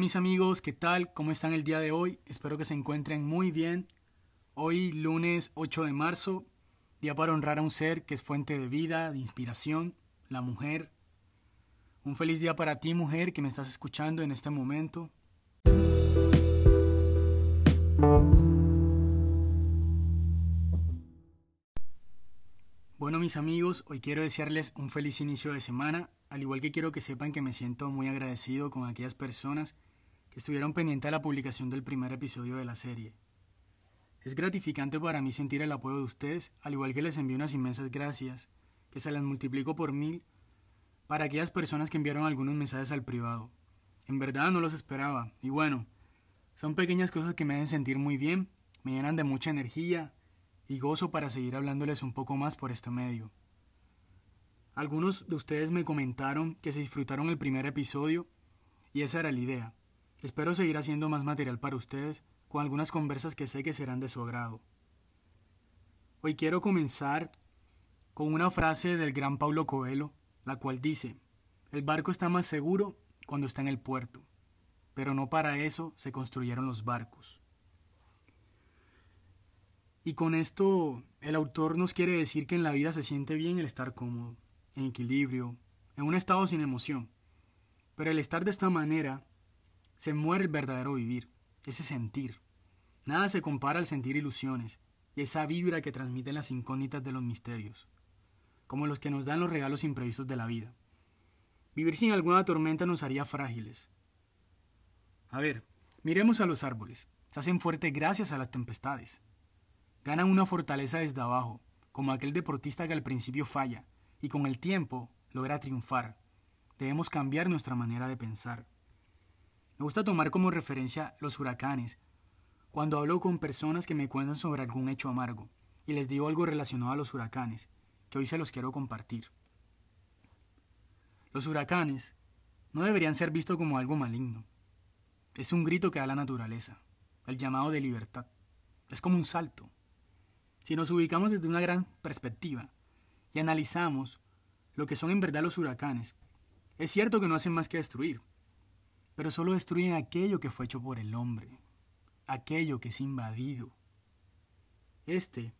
mis amigos, ¿qué tal? ¿Cómo están el día de hoy? Espero que se encuentren muy bien. Hoy lunes 8 de marzo, día para honrar a un ser que es fuente de vida, de inspiración, la mujer. Un feliz día para ti, mujer, que me estás escuchando en este momento. Bueno, mis amigos, hoy quiero desearles un feliz inicio de semana, al igual que quiero que sepan que me siento muy agradecido con aquellas personas estuvieron pendientes de la publicación del primer episodio de la serie. Es gratificante para mí sentir el apoyo de ustedes, al igual que les envío unas inmensas gracias, que se las multiplico por mil, para aquellas personas que enviaron algunos mensajes al privado. En verdad no los esperaba, y bueno, son pequeñas cosas que me hacen sentir muy bien, me llenan de mucha energía, y gozo para seguir hablándoles un poco más por este medio. Algunos de ustedes me comentaron que se disfrutaron el primer episodio y esa era la idea. Espero seguir haciendo más material para ustedes con algunas conversas que sé que serán de su agrado. Hoy quiero comenzar con una frase del gran Paulo Coelho, la cual dice, el barco está más seguro cuando está en el puerto, pero no para eso se construyeron los barcos. Y con esto el autor nos quiere decir que en la vida se siente bien el estar cómodo, en equilibrio, en un estado sin emoción. Pero el estar de esta manera se muere el verdadero vivir, ese sentir. Nada se compara al sentir ilusiones y esa vibra que transmiten las incógnitas de los misterios, como los que nos dan los regalos imprevistos de la vida. Vivir sin alguna tormenta nos haría frágiles. A ver, miremos a los árboles. Se hacen fuertes gracias a las tempestades. Ganan una fortaleza desde abajo, como aquel deportista que al principio falla y con el tiempo logra triunfar. Debemos cambiar nuestra manera de pensar. Me gusta tomar como referencia los huracanes, cuando hablo con personas que me cuentan sobre algún hecho amargo, y les digo algo relacionado a los huracanes, que hoy se los quiero compartir. Los huracanes no deberían ser vistos como algo maligno. Es un grito que da la naturaleza, el llamado de libertad. Es como un salto, si nos ubicamos desde una gran perspectiva y analizamos lo que son en verdad los huracanes, es cierto que no hacen más que destruir, pero solo destruyen aquello que fue hecho por el hombre, aquello que es invadido. Este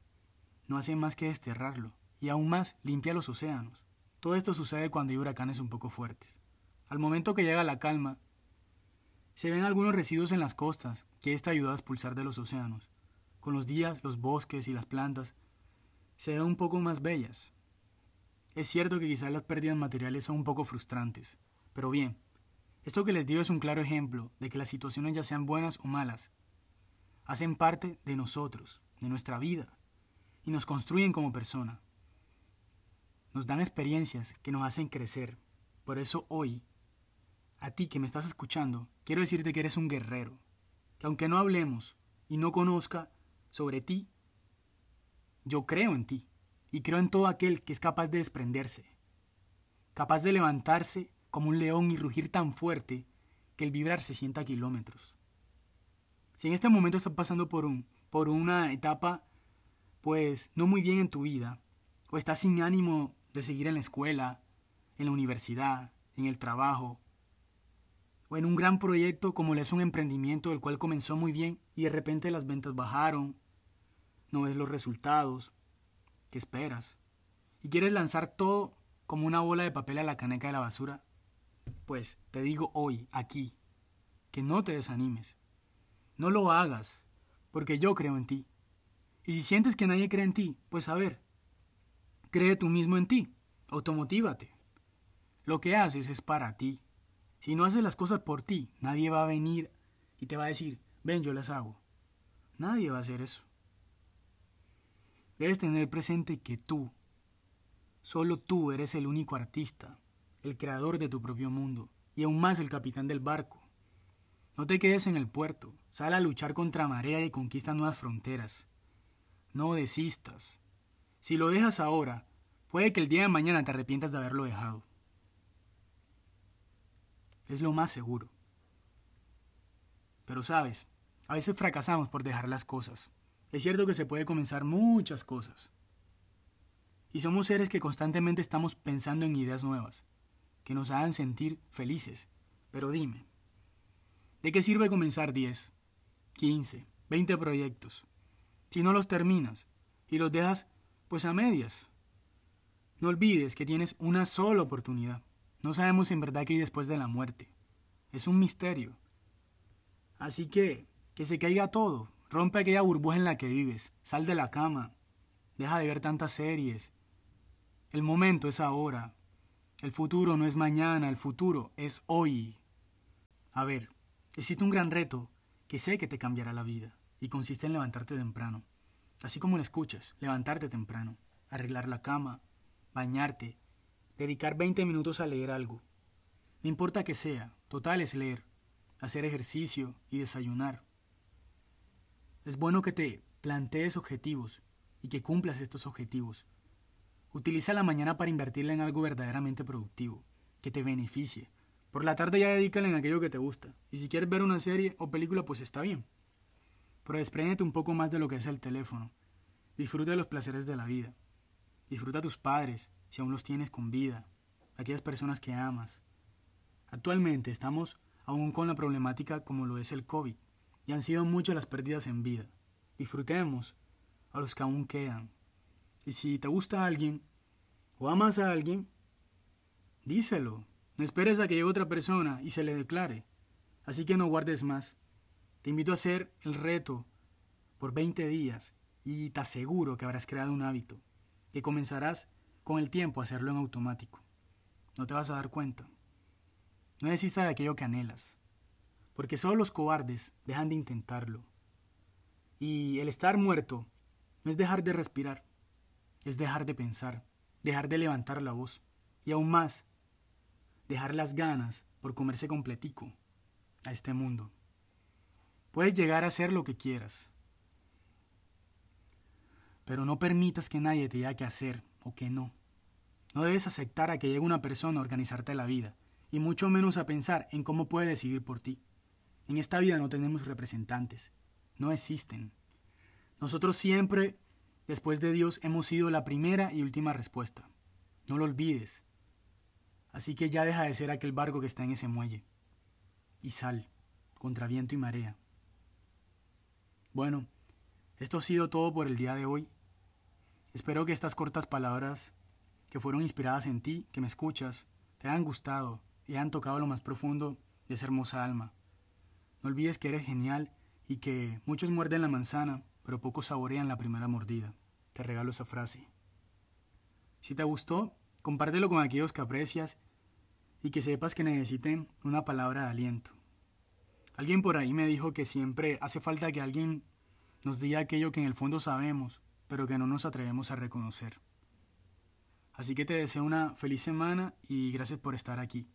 no hace más que desterrarlo y aún más limpia los océanos. Todo esto sucede cuando hay huracanes un poco fuertes. Al momento que llega la calma, se ven algunos residuos en las costas que esta ayuda a expulsar de los océanos con los días, los bosques y las plantas se ven un poco más bellas. Es cierto que quizás las pérdidas materiales son un poco frustrantes, pero bien, esto que les digo es un claro ejemplo de que las situaciones ya sean buenas o malas, hacen parte de nosotros, de nuestra vida, y nos construyen como persona. Nos dan experiencias que nos hacen crecer. Por eso hoy, a ti que me estás escuchando, quiero decirte que eres un guerrero, que aunque no hablemos y no conozca sobre ti, yo creo en ti y creo en todo aquel que es capaz de desprenderse, capaz de levantarse como un león y rugir tan fuerte que el vibrar se sienta a kilómetros. Si en este momento estás pasando por, un, por una etapa, pues no muy bien en tu vida, o estás sin ánimo de seguir en la escuela, en la universidad, en el trabajo, o en un gran proyecto como le es un emprendimiento del cual comenzó muy bien y de repente las ventas bajaron, no ves los resultados, ¿qué esperas? Y quieres lanzar todo como una bola de papel a la caneca de la basura, pues te digo hoy, aquí, que no te desanimes. No lo hagas, porque yo creo en ti. Y si sientes que nadie cree en ti, pues a ver, cree tú mismo en ti, automotívate. Lo que haces es para ti. Si no haces las cosas por ti, nadie va a venir y te va a decir, ven, yo las hago. Nadie va a hacer eso. Debes tener presente que tú, solo tú eres el único artista, el creador de tu propio mundo, y aún más el capitán del barco. No te quedes en el puerto, sal a luchar contra marea y conquista nuevas fronteras. No desistas. Si lo dejas ahora, puede que el día de mañana te arrepientas de haberlo dejado. Es lo más seguro. Pero sabes, a veces fracasamos por dejar las cosas. Es cierto que se puede comenzar muchas cosas. Y somos seres que constantemente estamos pensando en ideas nuevas, que nos hagan sentir felices. Pero dime, ¿De qué sirve comenzar 10, 15, 20 proyectos si no los terminas y los dejas pues a medias? No olvides que tienes una sola oportunidad. No sabemos en verdad qué hay después de la muerte. Es un misterio. Así que, que se caiga todo. Rompe aquella burbuja en la que vives. Sal de la cama. Deja de ver tantas series. El momento es ahora. El futuro no es mañana, el futuro es hoy. A ver, existe un gran reto que sé que te cambiará la vida y consiste en levantarte temprano. Así como lo escuchas, levantarte temprano, arreglar la cama, bañarte, dedicar 20 minutos a leer algo. No importa que sea, total es leer, hacer ejercicio y desayunar. Es bueno que te plantees objetivos y que cumplas estos objetivos. Utiliza la mañana para invertirla en algo verdaderamente productivo, que te beneficie. Por la tarde ya dedícala en aquello que te gusta. Y si quieres ver una serie o película, pues está bien. Pero despréndete un poco más de lo que es el teléfono. Disfruta de los placeres de la vida. Disfruta a tus padres, si aún los tienes con vida, aquellas personas que amas. Actualmente estamos aún con la problemática como lo es el COVID, y han sido muchas las pérdidas en vida. Disfrutemos a los que aún quedan. Y si te gusta a alguien, o amas a alguien, díselo. No esperes a que llegue otra persona y se le declare. Así que no guardes más. Te invito a hacer el reto por 20 días y te aseguro que habrás creado un hábito que comenzarás con el tiempo a hacerlo en automático. No te vas a dar cuenta. No desistas de aquello que anhelas, porque solo los cobardes dejan de intentarlo. Y el estar muerto no es dejar de respirar, es dejar de pensar, dejar de levantar la voz, y aún más, dejar las ganas por comerse completico a este mundo. Puedes llegar a hacer lo que quieras, pero no permitas que nadie te diga qué hacer o qué no. No debes aceptar a que llegue una persona a organizarte la vida, y mucho menos a pensar en cómo puede decidir por ti. En esta vida no tenemos representantes, no existen. Nosotros siempre, después de Dios, hemos sido la primera y última respuesta. No lo olvides. Así que ya deja de ser aquel barco que está en ese muelle. Y sal, contra viento y marea. Bueno, esto ha sido todo por el día de hoy. Espero que estas cortas palabras que fueron inspiradas en ti, que me escuchas, te hayan gustado y hayan tocado lo más profundo de esa hermosa alma. No olvides que eres genial y que muchos muerden la manzana, pero pocos saborean la primera mordida. Te regalo esa frase. Si te gustó, compártelo con aquellos que aprecias y que sepas que necesiten una palabra de aliento. Alguien por ahí me dijo que siempre hace falta que alguien nos diga aquello que en el fondo sabemos, pero que no nos atrevemos a reconocer. Así que te deseo una feliz semana y gracias por estar aquí.